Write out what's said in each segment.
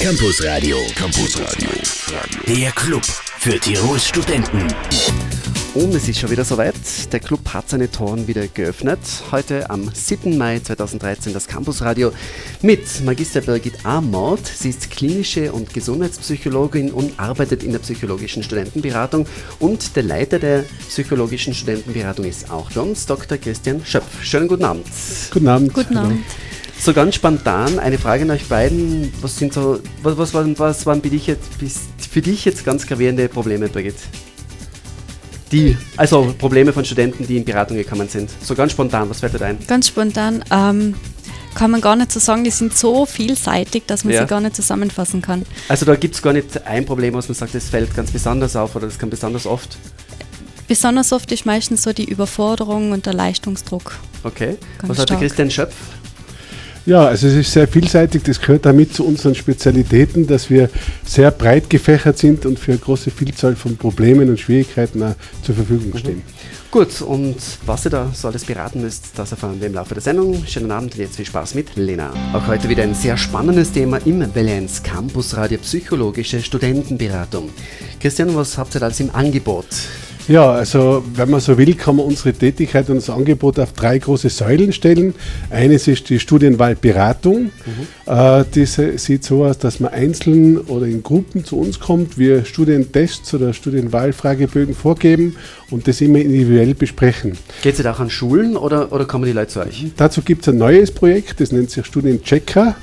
Campus Radio. Campus Radio. Der Club für Tirols Studenten. Und es ist schon wieder soweit. Der Club hat seine Toren wieder geöffnet. Heute am 7. Mai 2013 das Campusradio mit Magister Birgit Amort. Sie ist klinische und Gesundheitspsychologin und arbeitet in der psychologischen Studentenberatung. Und der Leiter der psychologischen Studentenberatung ist auch bei uns, Dr. Christian Schöpf. Schönen guten Abend. Guten Abend. Guten Abend. So ganz spontan eine Frage an euch beiden. Was sind so, was, was, waren, was waren für dich, jetzt, für dich jetzt ganz gravierende Probleme, Birgit? Die, also Probleme von Studenten, die in Beratung gekommen sind. So ganz spontan, was fällt dir ein? Ganz spontan ähm, kann man gar nicht so sagen, die sind so vielseitig, dass man Ja. sie gar nicht zusammenfassen kann. Also da gibt es gar nicht ein Problem, was man sagt, das fällt ganz besonders auf oder das kann besonders oft. Besonders oft ist meistens so die Überforderung und der Leistungsdruck. Okay. Ganz was hat der stark. Christian Schöpf? Ja, also es ist sehr vielseitig. Das gehört damit zu unseren Spezialitäten, dass wir sehr breit gefächert sind und für eine große Vielzahl von Problemen und Schwierigkeiten auch zur Verfügung stehen. Gut, und was ihr da so alles beraten müsst, das erfahren wir im Laufe der Sendung. Schönen Abend und jetzt viel Spaß mit Lena. Auch heute wieder ein sehr spannendes Thema im Valenz Campus Radio Psychologische Studentenberatung. Christian, was habt ihr da alles im Angebot? Ja, also wenn man so will, kann man unsere Tätigkeit und das Angebot auf drei große Säulen stellen. Eines ist die Studienwahlberatung. Äh, diese sieht so aus, dass man einzeln oder in Gruppen zu uns kommt, wir Studientests oder Studienwahlfragebögen vorgeben und das immer individuell besprechen. Geht es auch an Schulen oder, oder kommen die Leute zu euch? Dazu gibt es ein neues Projekt, das nennt sich Studienchecker.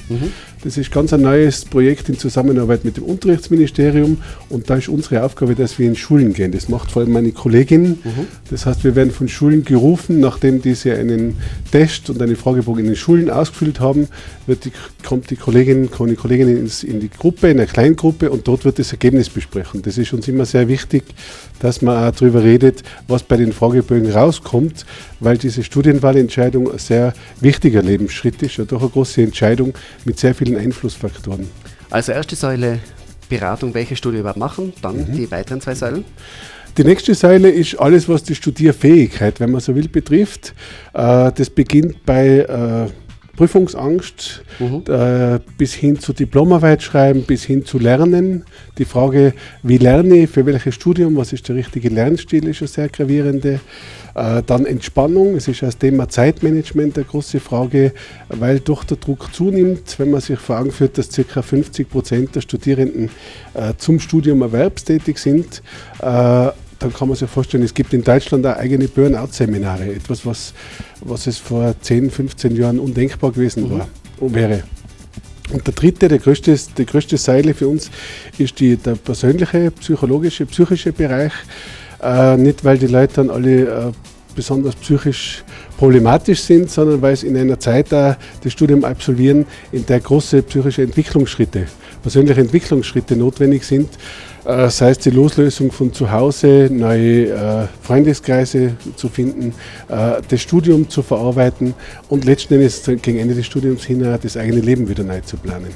Das ist ganz ein neues Projekt in Zusammenarbeit mit dem Unterrichtsministerium und da ist unsere Aufgabe, dass wir in Schulen gehen. Das macht vor allem meine Kollegin. Das heißt, wir werden von Schulen gerufen, nachdem diese einen Test und einen Fragebogen in den Schulen ausgefüllt haben, die, kommt die Kollegin, kommen die Kolleginnen ins, in die Gruppe, in eine Kleingruppe und dort wird das Ergebnis besprochen. Das ist uns immer sehr wichtig, dass man auch darüber redet, was bei den Fragebögen rauskommt, weil diese Studienwahlentscheidung ein sehr wichtiger Lebensschritt ist und doch eine große Entscheidung mit sehr vielen Einflussfaktoren. Also erste Säule Beratung, welche Studie überhaupt machen, dann die weiteren zwei Säulen. Die nächste Säule ist alles, was die Studierfähigkeit, wenn man so will, betrifft. Äh, das beginnt bei äh, Prüfungsangst äh, bis hin zu Diplomarbeit schreiben, bis hin zu Lernen. Die Frage, wie lerne ich, für welches Studium, was ist der richtige Lernstil, ist eine sehr gravierende. Äh, dann Entspannung, es ist das Thema Zeitmanagement eine große Frage, weil doch der Druck zunimmt, wenn man sich vor Augen führt, dass ca. 50 Prozent der Studierenden äh, zum Studium erwerbstätig sind. Dann kann man sich vorstellen, es gibt in Deutschland auch eigene Burnout-Seminare, etwas, was, was es vor 10, 15 Jahren undenkbar gewesen war, wäre. Und der dritte, der größte, die größte Säule für uns ist die, der persönliche, psychologische, psychische Bereich. Äh, nicht, weil die Leute dann alle äh, besonders psychisch problematisch sind, sondern weil es in einer Zeit auch das Studium absolvieren, in der große psychische Entwicklungsschritte, persönliche Entwicklungsschritte notwendig sind. Äh, sei es die Loslösung von zu Hause, neue äh, Freundeskreise zu finden, äh, das Studium zu verarbeiten und letzten Endes gegen Ende des Studiums hin das eigene Leben wieder neu zu planen.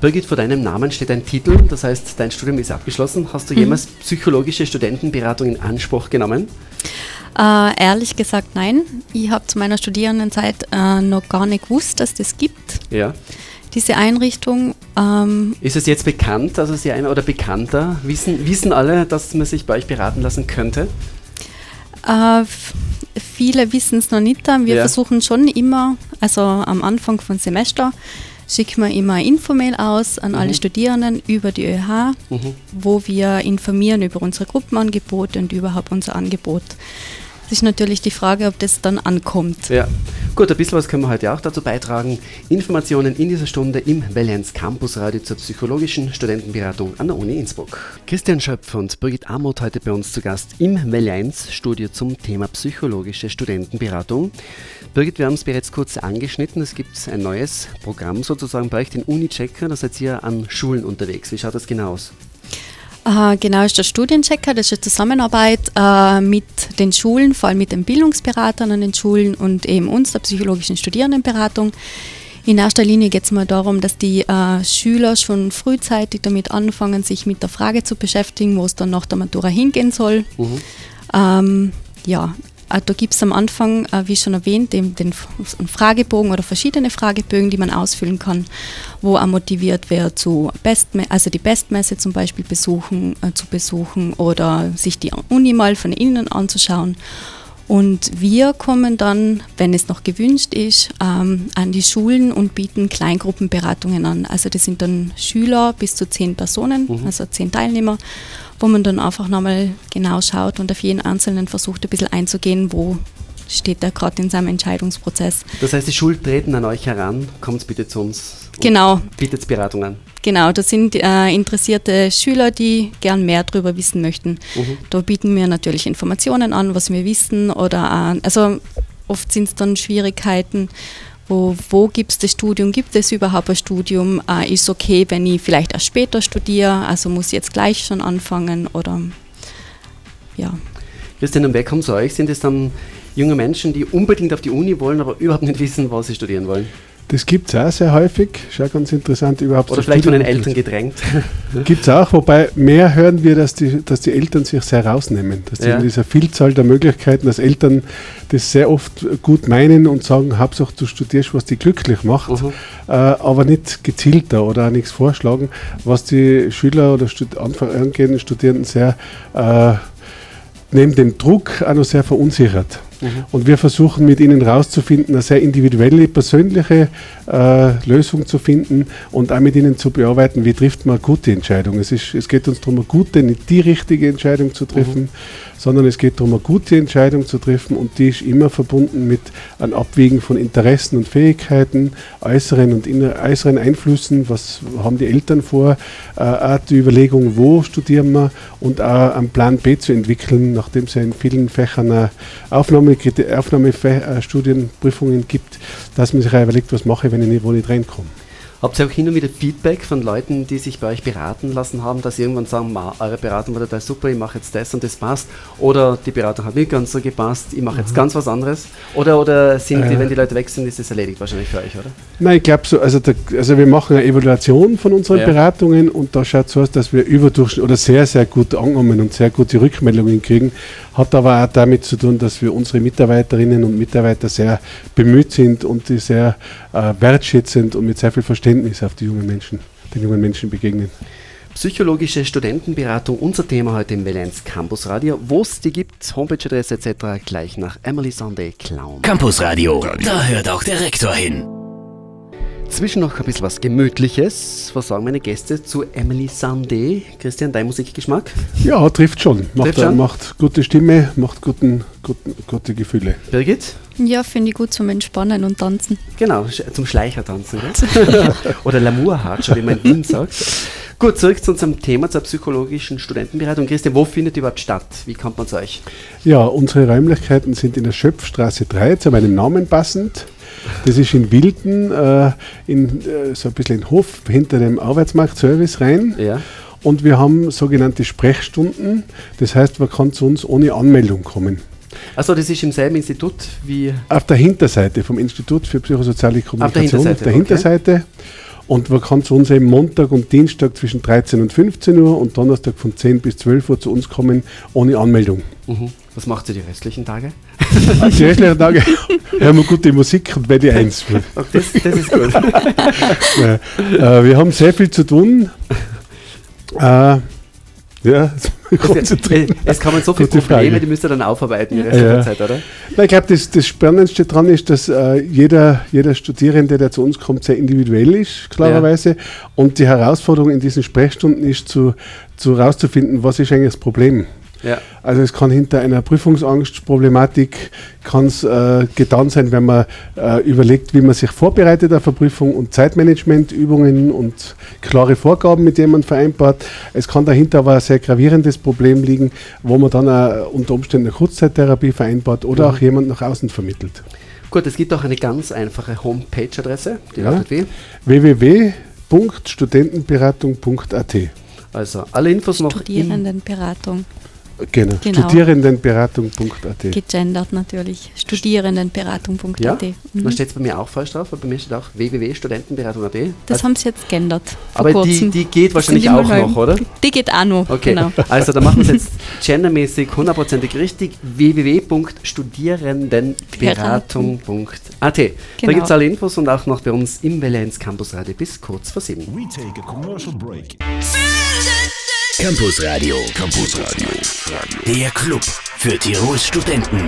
Birgit, vor deinem Namen steht ein Titel, das heißt, dein Studium ist abgeschlossen. Hast du jemals psychologische Studentenberatung in Anspruch genommen? Äh, ehrlich gesagt, nein. Ich habe zu meiner Studierendenzeit äh, noch gar nicht gewusst, dass das gibt, Ja. diese Einrichtung. Ähm, Ist es jetzt bekannt, also Sie einer oder bekannter? Wissen, wissen alle, dass man sich bei euch beraten lassen könnte? Äh, viele wissen es noch nicht. Wir Ja. versuchen schon immer, also am Anfang von Semester, schicken wir immer ein Infomail aus an alle Studierenden über die ÖH, wo wir informieren über unsere Gruppenangebote und überhaupt unser Angebot. Es ist natürlich die Frage, ob das dann ankommt. Ja. Gut, ein bisschen was können wir heute auch dazu beitragen. Informationen in dieser Stunde im Valenz Campus Radio zur psychologischen Studentenberatung an der Uni Innsbruck. Christian Schöpf und Birgit Amott heute bei uns zu Gast im Valenz Studio zum Thema psychologische Studentenberatung. Birgit, wir haben es bereits kurz angeschnitten. Es gibt ein neues Programm sozusagen bei euch, den Uni-Checker. Da seid ihr an Schulen unterwegs. Wie schaut das genau aus? Äh, genau, ist der Studienchecker, das ist eine Zusammenarbeit äh, mit den Schulen, vor allem mit den Bildungsberatern an den Schulen und eben uns, der psychologischen Studierendenberatung. In erster Linie geht es mal darum, dass die äh, Schüler schon frühzeitig damit anfangen, sich mit der Frage zu beschäftigen, wo es dann nach der Matura hingehen soll. Ähm, ja, da gibt es am Anfang, äh, wie schon erwähnt, den, den Fragebogen oder verschiedene Fragebögen, die man ausfüllen kann, wo auch motiviert wird, zu Bestme also die Bestmesse zum Beispiel besuchen, äh, zu besuchen oder sich die Uni mal von innen anzuschauen. Und wir kommen dann, wenn es noch gewünscht ist, ähm, an die Schulen und bieten Kleingruppenberatungen an. Also das sind dann Schüler bis zu zehn Personen, mhm. also zehn Teilnehmer, wo man dann einfach nochmal genau schaut und auf jeden Einzelnen versucht, ein bisschen einzugehen, wo steht er gerade in seinem Entscheidungsprozess. Das heißt, die Schulen treten an euch heran, kommt bitte zu uns. Genau. Bietet Beratung an. Genau, das sind äh, interessierte Schüler, die gern mehr darüber wissen möchten. Mhm. Da bieten wir natürlich Informationen an, was wir wissen oder äh, also oft sind es dann Schwierigkeiten, wo, wo gibt es das Studium, gibt es überhaupt ein Studium, äh, ist okay, wenn ich vielleicht erst später studiere, also muss ich jetzt gleich schon anfangen oder ja. Christian, und wer kommt zu euch? Sind es dann junge Menschen, die unbedingt auf die Uni wollen, aber überhaupt nicht wissen, was sie studieren wollen? Das gibt es auch sehr häufig. Auch ganz interessant überhaupt. Oder vielleicht von den Eltern gedrängt. Gibt es auch, wobei mehr hören wir, dass die, dass die Eltern sich sehr rausnehmen. Dass ja. in dieser Vielzahl der Möglichkeiten, dass Eltern das sehr oft gut meinen und sagen, Hauptsache du studierst, was dich glücklich macht, uh äh, aber nicht gezielter oder auch nichts vorschlagen, was die Schüler oder Stud angehenden Studierenden sehr äh, neben dem Druck auch noch sehr verunsichert. Mhm. Und wir versuchen mit ihnen herauszufinden, eine sehr individuelle, persönliche äh, Lösung zu finden und auch mit ihnen zu bearbeiten, wie trifft man eine gute Entscheidung. Es, ist, es geht uns darum, eine gute, nicht die richtige Entscheidung zu treffen, mhm. sondern es geht darum, eine gute Entscheidung zu treffen und die ist immer verbunden mit einem Abwägen von Interessen und Fähigkeiten, äußeren und äußeren Einflüssen, was haben die Eltern vor, äh, auch die Überlegung, wo studieren wir und auch einen Plan B zu entwickeln, nachdem es ja in vielen Fächern eine Aufnahme Aufnahmestudienprüfungen gibt, dass man sich auch überlegt, was mache ich, wenn ich nicht, wo nicht reinkomme. Habt ihr auch hin und wieder Feedback von Leuten, die sich bei euch beraten lassen haben, dass sie irgendwann sagen, eure Beratung war total super, ich mache jetzt das und das passt? Oder die Beratung hat nicht ganz so gepasst, ich mache jetzt mhm. ganz was anderes? Oder, oder sind die, äh. wenn die Leute weg sind, ist das erledigt wahrscheinlich für euch, oder? Nein, ich glaube so, also, der, also wir machen eine Evaluation von unseren ja. Beratungen und da schaut es so aus, dass wir überdurchschnittlich oder sehr, sehr gut angenommen und sehr gute Rückmeldungen kriegen. Hat aber auch damit zu tun, dass wir unsere Mitarbeiterinnen und Mitarbeiter sehr bemüht sind und die sehr äh, wertschätzend und mit sehr viel Verständnis auf die jungen Menschen, den jungen Menschen begegnen. Psychologische Studentenberatung, unser Thema heute im Valenz Campus Radio. Wo es die gibt, Homepageadresse etc. gleich nach Emily Sunday Clown. Campus Radio, da hört auch der Rektor hin. Zwischen noch ein bisschen was Gemütliches. Was sagen meine Gäste zu Emily Sunday? Christian, dein Musikgeschmack? Ja, trifft schon. Macht, trifft schon? macht gute Stimme, macht guten, guten, gute Gefühle. Birgit? Ja, finde ich gut zum Entspannen und Tanzen. Genau, zum Schleichertanzen. Oder Lamour-Hatsch, wie man in Wien sagt. Gut, zurück zu unserem Thema, zur psychologischen Studentenberatung. Christian, wo findet überhaupt statt? Wie kommt man zu euch? Ja, unsere Räumlichkeiten sind in der Schöpfstraße 3, zu meinem Namen passend. Das ist in Wilden, äh, in, äh, so ein bisschen in Hof, hinter dem Arbeitsmarktservice rein. Ja. Und wir haben sogenannte Sprechstunden. Das heißt, man kann zu uns ohne Anmeldung kommen. Also das ist im selben Institut wie. Auf der Hinterseite vom Institut für psychosoziale Kommunikation. Auf der Hinterseite. Auf der Hinterseite. Okay. Und man kann zu uns eben Montag und Dienstag zwischen 13 und 15 Uhr und Donnerstag von 10 bis 12 Uhr zu uns kommen ohne Anmeldung. Mhm. Was macht ihr die restlichen Tage? Die restlichen Tage hören wir gute Musik und werde eins. Das, das ist gut. ja, äh, wir haben sehr viel zu tun. Äh, ja, konzentrieren. Es kommen so viele Gute Probleme, Frage. die müsst ihr dann aufarbeiten die Rest ja. der Zeit, oder? Na, ich glaube, das, das Spannendste daran ist, dass äh, jeder, jeder Studierende, der zu uns kommt, sehr individuell ist, klarerweise. Ja. Und die Herausforderung in diesen Sprechstunden ist, zu, zu rauszufinden, was ist eigentlich das Problem. Ja. Also es kann hinter einer Prüfungsangstproblematik äh, getan sein, wenn man äh, überlegt, wie man sich vorbereitet auf eine Prüfung und Zeitmanagementübungen und klare Vorgaben mit jemandem vereinbart. Es kann dahinter aber ein sehr gravierendes Problem liegen, wo man dann äh, unter Umständen eine Kurzzeittherapie vereinbart oder mhm. auch jemand nach außen vermittelt. Gut, es gibt auch eine ganz einfache Homepage-Adresse, die ja. lautet wie? www.studentenberatung.at Also alle Infos noch. Studierendenberatung. Genau, Genau. studierendenberatung.at. Gegendert natürlich. Studierendenberatung.at. Ja, Mhm. da steht es bei mir auch falsch drauf, aber bei mir steht auch www.studentenberatung.at. Das Also- haben sie jetzt geändert. aber die, kurzem. die geht wahrscheinlich auch noch, oder? Die geht auch noch. Okay, Genau. also da machen wir es jetzt gendermäßig hundertprozentig richtig. www.studierendenberatung.at. Da Genau. gibt es alle Infos und auch noch bei uns im 1 Campus Radio bis kurz vor sieben. We take a commercial break. Campus Radio. Campus Radio. Der Club für Tirols Studenten.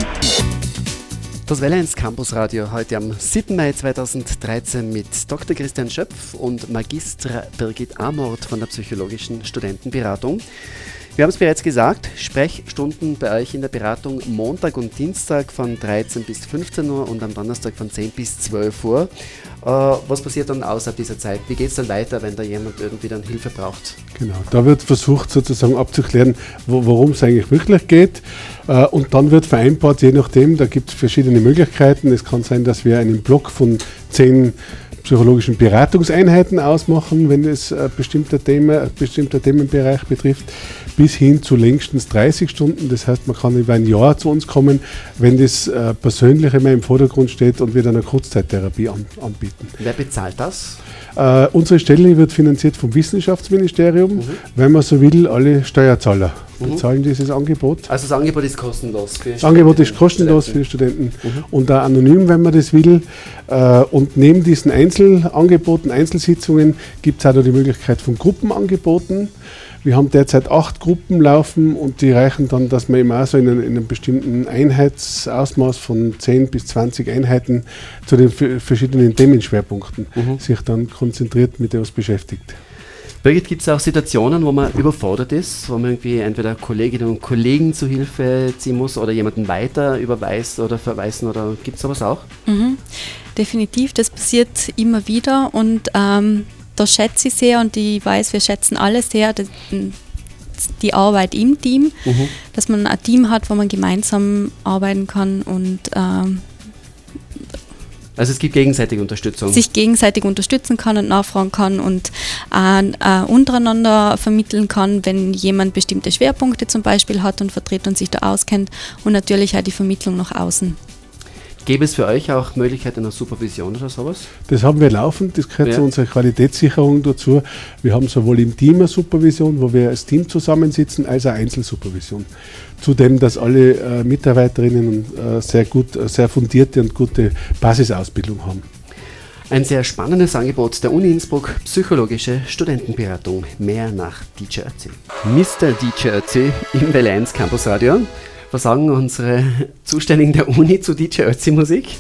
Das Welle 1 Campus Radio heute am 7. Mai 2013 mit Dr. Christian Schöpf und Magistra Birgit Amort von der Psychologischen Studentenberatung. Wir haben es bereits gesagt, Sprechstunden bei euch in der Beratung Montag und Dienstag von 13 bis 15 Uhr und am Donnerstag von 10 bis 12 Uhr. Äh, was passiert dann außerhalb dieser Zeit? Wie geht es dann weiter, wenn da jemand irgendwie dann Hilfe braucht? Genau, da wird versucht sozusagen abzuklären, wo, worum es eigentlich wirklich geht. Äh, und dann wird vereinbart, je nachdem, da gibt es verschiedene Möglichkeiten. Es kann sein, dass wir einen Block von zehn psychologischen Beratungseinheiten ausmachen, wenn es ein bestimmter, Thema, ein bestimmter Themenbereich betrifft, bis hin zu längstens 30 Stunden. Das heißt, man kann über ein Jahr zu uns kommen, wenn das äh, Persönliche mehr im Vordergrund steht und wir dann eine Kurzzeittherapie an, anbieten. Wer bezahlt das? Äh, unsere Stelle wird finanziert vom Wissenschaftsministerium, wenn man so will, alle Steuerzahler bezahlen dieses Angebot. Also das Angebot ist kostenlos. Für Das Angebot ist kostenlos für Studenten. die Studenten und auch anonym, wenn man das will. Äh, Und neben diesen Einzelangeboten, Einzelsitzungen, gibt es auch noch die Möglichkeit von Gruppenangeboten. Wir haben derzeit acht Gruppen laufen und die reichen dann, dass man eben auch so in einem, in einem bestimmten Einheitsausmaß von 10 bis 20 Einheiten zu den verschiedenen Themenschwerpunkten sich dann konzentriert mit etwas beschäftigt. Birgit, gibt es auch Situationen, wo man überfordert ist, wo man irgendwie entweder Kolleginnen und Kollegen zu Hilfe ziehen muss oder jemanden weiter überweist oder verweisen oder gibt es sowas auch? Mhm. Definitiv, das passiert immer wieder und ähm, da schätze ich sehr und ich weiß, wir schätzen alle sehr das, die Arbeit im Team, dass man ein Team hat, wo man gemeinsam arbeiten kann und ähm, Also es gibt gegenseitige Unterstützung. sich gegenseitig unterstützen kann und nachfragen kann und äh, untereinander vermitteln kann, wenn jemand bestimmte Schwerpunkte zum Beispiel hat und vertritt und sich da auskennt und natürlich auch die Vermittlung nach außen. Gäbe es für euch auch Möglichkeiten einer Supervision oder sowas? Das haben wir laufend, das gehört Ja. zu unserer Qualitätssicherung dazu. Wir haben sowohl im Team eine Supervision, wo wir als Team zusammensitzen, als auch Einzelsupervision. Zudem, dass alle äh, Mitarbeiterinnen äh, sehr gut, äh, sehr fundierte und gute Basisausbildung haben. Ein sehr spannendes Angebot der Uni Innsbruck, psychologische Studentenberatung. Mehr nach DJ Ötzi. Mr. DJ Ötzi im Welle 1 Campus Radio. Was sagen unsere Zuständigen der Uni zu DJ Ötzi Musik?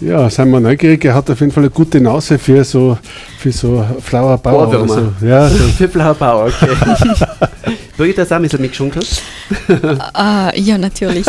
Ja, seien wir neugierig. Er hat auf jeden Fall eine gute Nase für so, für so Flower Bauer. oder Ohrwürmer. so. Ja, so. Für Blauer Bauer, okay. Birgit, hast du auch ein bisschen mitgeschunkelt? Ah, ja, natürlich.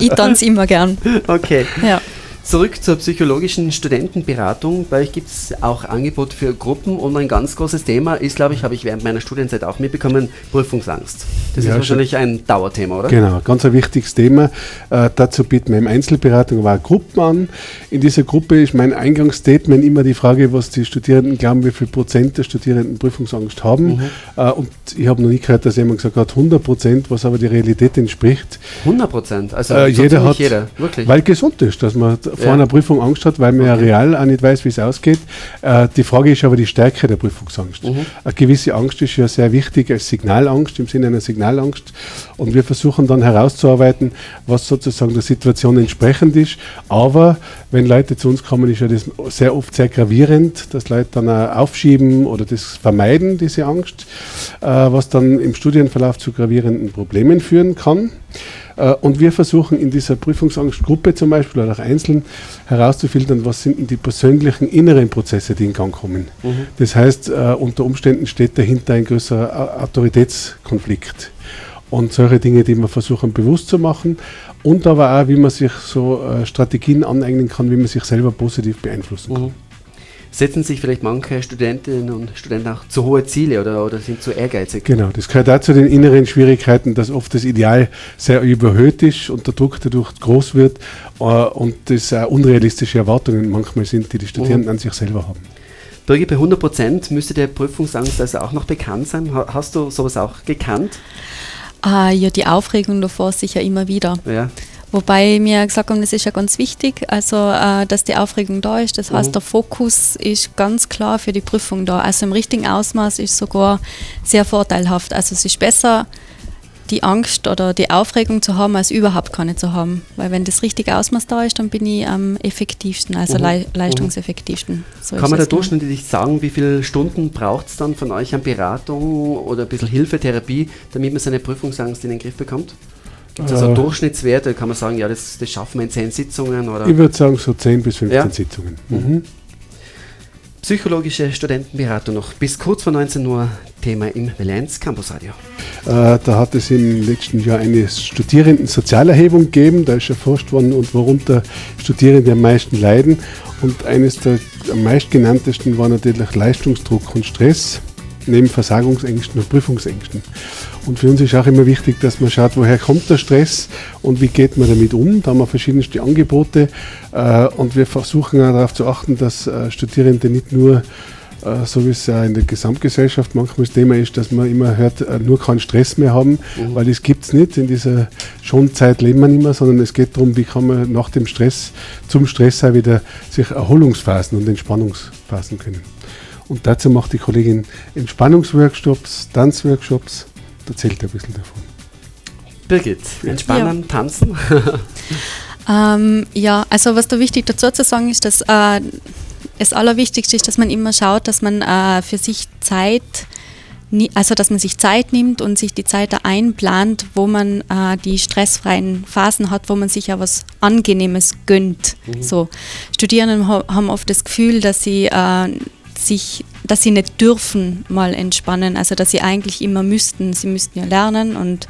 ich tanze immer gern. Okay. Ja. Zurück zur psychologischen Studentenberatung. Bei euch gibt es auch Angebot für Gruppen und ein ganz großes Thema ist, glaube ich, habe ich während meiner Studienzeit auch mitbekommen, Prüfungsangst. Das Ja, ist wahrscheinlich ein Dauerthema, oder? Genau, ganz ein wichtiges Thema. Äh, dazu bieten wir im Einzelberatung aber auch Gruppen an. In dieser Gruppe ist mein Eingangsstatement immer die Frage, was die Studierenden glauben, wie viel Prozent der Studierenden Prüfungsangst haben. Mhm. Äh, und ich habe noch nie gehört, dass jemand gesagt hat 100 Prozent, was aber die Realität entspricht. 100 Prozent. Also Äh, jeder hat, jeder, wirklich. weil gesund ist, dass man vor einer Prüfung Angst hat, weil man ja real auch nicht weiß, wie es ausgeht. Äh, die Frage ist aber die Stärke der Prüfungsangst. Mhm. Eine gewisse Angst ist ja sehr wichtig als Signalangst, im Sinne einer Signalangst. Und wir versuchen dann herauszuarbeiten, was sozusagen der Situation entsprechend ist. Aber wenn Leute zu uns kommen, ist ja das sehr oft sehr gravierend, dass Leute dann auch aufschieben oder das vermeiden, diese Angst, äh, was dann im Studienverlauf zu gravierenden Problemen führen kann. Äh, Und wir versuchen in dieser Prüfungsangstgruppe zum Beispiel oder auch einzeln herauszufiltern, was sind denn die persönlichen inneren Prozesse, die in Gang kommen. Das heißt, äh, unter Umständen steht dahinter ein größerer Au- Autoritätskonflikt. Und solche Dinge, die wir versuchen bewusst zu machen und aber auch, wie man sich so äh, Strategien aneignen kann, wie man sich selber positiv beeinflussen kann. Mhm. Setzen sich vielleicht manche Studentinnen und Studenten auch zu hohe Ziele oder, oder sind zu ehrgeizig? Genau, das gehört auch zu den inneren Schwierigkeiten, dass oft das Ideal sehr überhöht ist und der Druck dadurch groß wird äh, und das auch unrealistische Erwartungen manchmal sind, die die Studierenden an sich selber haben. Birgit, bei 100 Prozent müsste der Prüfungsangst also auch noch bekannt sein. Ha- Hast du sowas auch gekannt? Ah, ja, die Aufregung davor sicher immer wieder. Ja. Wobei mir gesagt haben, das ist ja ganz wichtig, also äh, dass die Aufregung da ist. Das heißt, Mhm. der Fokus ist ganz klar für die Prüfung da. Also im richtigen Ausmaß ist sogar sehr vorteilhaft. Also es ist besser, die Angst oder die Aufregung zu haben, als überhaupt keine zu haben. Weil wenn das richtige Ausmaß da ist, dann bin ich am effektivsten, also Mhm. lei leistungseffektivsten. So Kann man da durchschnittlich sagen, wie viele Stunden braucht es dann von euch an Beratung oder ein bisschen Hilfe, Therapie, damit man seine Prüfungsangst in den Griff bekommt? Gibt es also Äh. Durchschnittswerte? Kann man sagen, ja, das, das schaffen wir in zehn Sitzungen oder Ich würde sagen, so 10 bis 15 Ja. Sitzungen. Mhm. psychologische Studentenberatung noch bis kurz vor 19 Uhr Thema im Valenz Campus Radio. Äh, da hat es im letzten Jahr eine Studierenden-Sozialerhebung gegeben. Da ist erforscht worden, und worunter Studierende am meisten leiden. Und eines der am meistgenanntesten war natürlich Leistungsdruck und Stress, neben Versagungsängsten und Prüfungsängsten. Und für uns ist auch immer wichtig, dass man schaut, woher kommt der Stress und wie geht man damit um. Da haben wir verschiedenste Angebote äh, und wir versuchen auch darauf zu achten, dass äh, Studierende nicht nur äh, so wie es ja in der Gesamtgesellschaft manchmal das Thema ist, dass man immer hört, äh, nur keinen Stress mehr haben, weil das gibt es nicht. In dieser Schonzeit leben wir nicht mehr, sondern es geht darum, wie kann man nach dem Stress, zum Stress auch wieder sich Erholungsphasen und Entspannungsphasen können. Und dazu macht die Kollegin Entspannungsworkshops, Tanzworkshops, da erzählt ein bisschen davon. Birgit, entspannen, tanzen. Ähm, ja, also was da wichtig dazu zu sagen ist, dass äh, das Allerwichtigste ist, dass man immer schaut, dass man äh, für sich Zeit, also dass man sich Zeit nimmt und sich die Zeit da einplant, wo man äh, die stressfreien Phasen hat, wo man sich ja was Angenehmes gönnt. So Studierende ha- haben oft das Gefühl, dass sie äh, sich, dass sie nicht dürfen mal entspannen, also dass sie eigentlich immer müssten. Sie müssten ja lernen und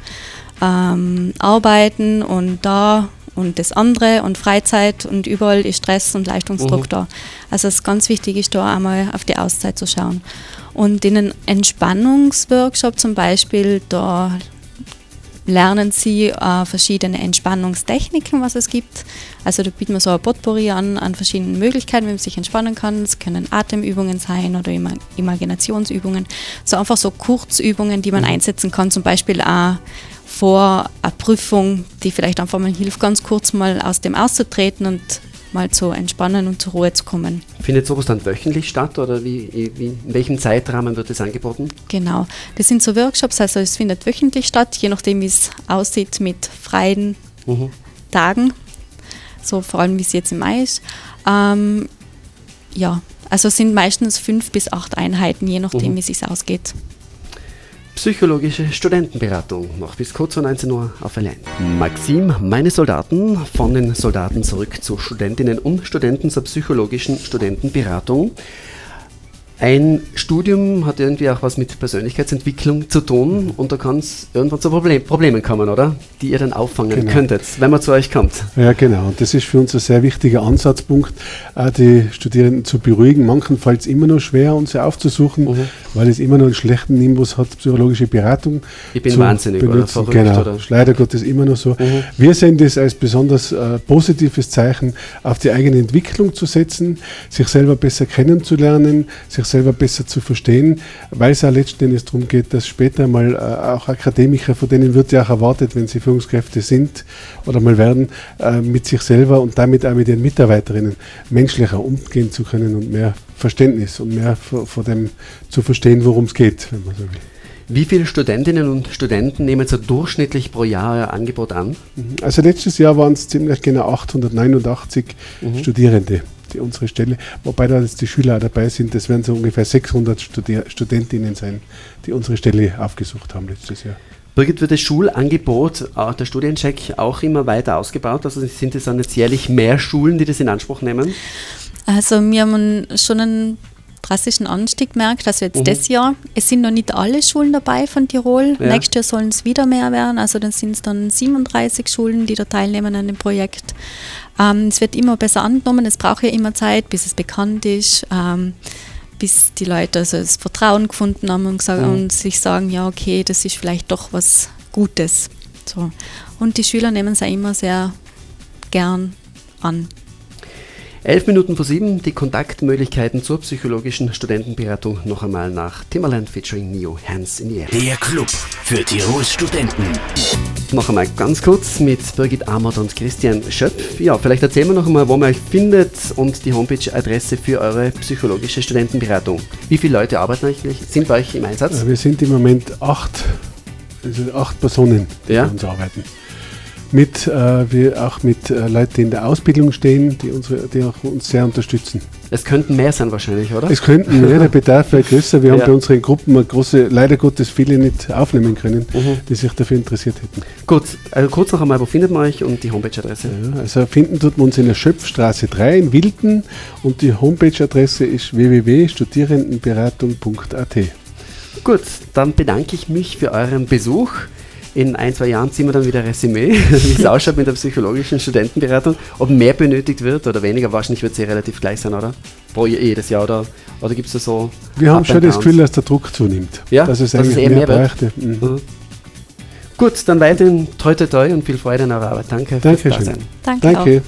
ähm, arbeiten und da und das andere und Freizeit und überall ist Stress und Leistungsdruck Mhm. da. Also es ist ganz wichtig ist da einmal auf die Auszeit zu schauen. Und in einem Entspannungsworkshop zum Beispiel, da lernen sie äh, verschiedene Entspannungstechniken, was es gibt. Also da bieten wir so ein Potpourri an, an verschiedenen Möglichkeiten, wie man sich entspannen kann. Es können Atemübungen sein oder Ima Imaginationsübungen. So einfach so Kurzübungen, die man einsetzen kann, zum Beispiel auch vor einer Prüfung, die vielleicht einfach mal hilft, ganz kurz mal aus dem auszutreten und mal zu entspannen und zur Ruhe zu kommen. Findet sowas dann wöchentlich statt oder wie, wie, in welchem Zeitrahmen wird das angeboten? Genau. Das sind so Workshops, also es findet wöchentlich statt, je nachdem, wie es aussieht mit freien Mhm. Tagen. So vor allem, wie es jetzt im Mai ist. Ähm, ja, also es sind meistens fünf bis acht Einheiten, je nachdem, Mhm. wie es sich ausgeht. Psychologische Studentenberatung, noch bis kurz vor 19 Uhr auf L1. Maxim, meine Soldaten, von den Soldaten zurück zu Studentinnen und Studenten zur psychologischen Studentenberatung. Ein Studium hat irgendwie auch was mit Persönlichkeitsentwicklung zu tun und da kann es irgendwann zu Problem, Problemen kommen, oder? Die ihr dann auffangen Genau. könntet, wenn man zu euch kommt. Ja, genau. Und das ist für uns ein sehr wichtiger Ansatzpunkt, auch die Studierenden zu beruhigen. Manchen fällt es immer noch schwer, uns aufzusuchen, Mhm. weil es immer noch einen schlechten Nimbus hat, psychologische Beratung. Ich bin wahnsinnig oder benutzen. verrückt. Genau, Oder? leider Gottes immer noch so. Mhm. Wir sehen das als besonders äh, positives Zeichen, auf die eigene Entwicklung zu setzen, sich selber besser kennenzulernen, sich selber besser zu verstehen, weil es auch letzten Endes darum geht, dass später mal äh, auch Akademiker, von denen wird ja auch erwartet, wenn sie Führungskräfte sind oder mal werden, äh, mit sich selber und damit auch mit ihren Mitarbeiterinnen menschlicher umgehen zu können und mehr Verständnis und mehr vor, dem zu verstehen, worum es geht, wenn man so will. Wie viele Studentinnen und Studenten nehmen so durchschnittlich pro Jahr euer Angebot an? Also letztes Jahr waren es ziemlich genau 889 Studierende, die unsere Stelle, wobei da jetzt die Schüler auch dabei sind, das werden so ungefähr 600 Studier Studentinnen sein, die unsere Stelle aufgesucht haben letztes Jahr. Birgit, wird das Schulangebot, äh, der Studiencheck, auch immer weiter ausgebaut? Also sind es dann jetzt jährlich mehr Schulen, die das in Anspruch nehmen? Also wir haben schon einen drastischen Anstieg gemerkt, also jetzt Mhm. das Jahr. Es sind noch nicht alle Schulen dabei von Tirol. Ja. Nächstes Jahr sollen es wieder mehr werden, also dann sind es dann 37 Schulen, die da teilnehmen an dem Projekt. Ähm, es wird immer besser angenommen, es braucht ja immer Zeit, bis es bekannt ist, ähm, bis die Leute also das Vertrauen gefunden haben und, gesagt, Mhm. und sich sagen, ja okay, das ist vielleicht doch was Gutes. So. Und die Schüler nehmen es auch immer sehr gern an. Elf Minuten vor sieben, die Kontaktmöglichkeiten zur psychologischen Studentenberatung noch einmal nach Timberland featuring Neo Hands in the Air. Der Club für Tirols Studenten. Noch einmal ganz kurz mit Birgit Amert und Christian Schöpf. Ja, vielleicht erzählen wir noch einmal, wo man euch findet und die Homepage-Adresse für eure psychologische Studentenberatung. Wie viele Leute arbeiten eigentlich, sind bei euch im Einsatz? Wir sind im Moment acht, also acht Personen, die Ja. bei uns arbeiten. Mit, äh, wir auch mit äh, Leuten, die in der Ausbildung stehen, die, unsere, die auch uns sehr unterstützen. Es könnten mehr sein wahrscheinlich, oder? Es könnten mehr, der Bedarf wäre größer. Wir Ja. haben bei unseren Gruppen eine große, leider Gottes viele nicht aufnehmen können, Mhm. die sich dafür interessiert hätten. Gut, also kurz noch einmal, wo findet man euch und die Homepage-Adresse? Ja, also finden tut man uns in der Schöpfstraße 3 in Wilden und die Homepage-Adresse ist www.studierendenberatung.at. Gut, dann bedanke ich mich für euren Besuch. In ein, zwei Jahren ziehen wir dann wieder ein Resümee, wie es ausschaut mit der psychologischen Studentenberatung. Ob mehr benötigt wird oder weniger, wahrscheinlich wird es eh relativ gleich sein, oder? Pro je- jedes Jahr, oder, oder gibt es da so. Wir haben schon das? Gefühl, dass der Druck zunimmt. Ja, dass es dass es eigentlich eher mehr, mehr wird. bräuchte. Mhm. Mhm. Gut, dann weiterhin toi toi toi und viel Freude an eurer Arbeit. Danke fürs Dankeschön. Dasein. Danke, auch. Danke.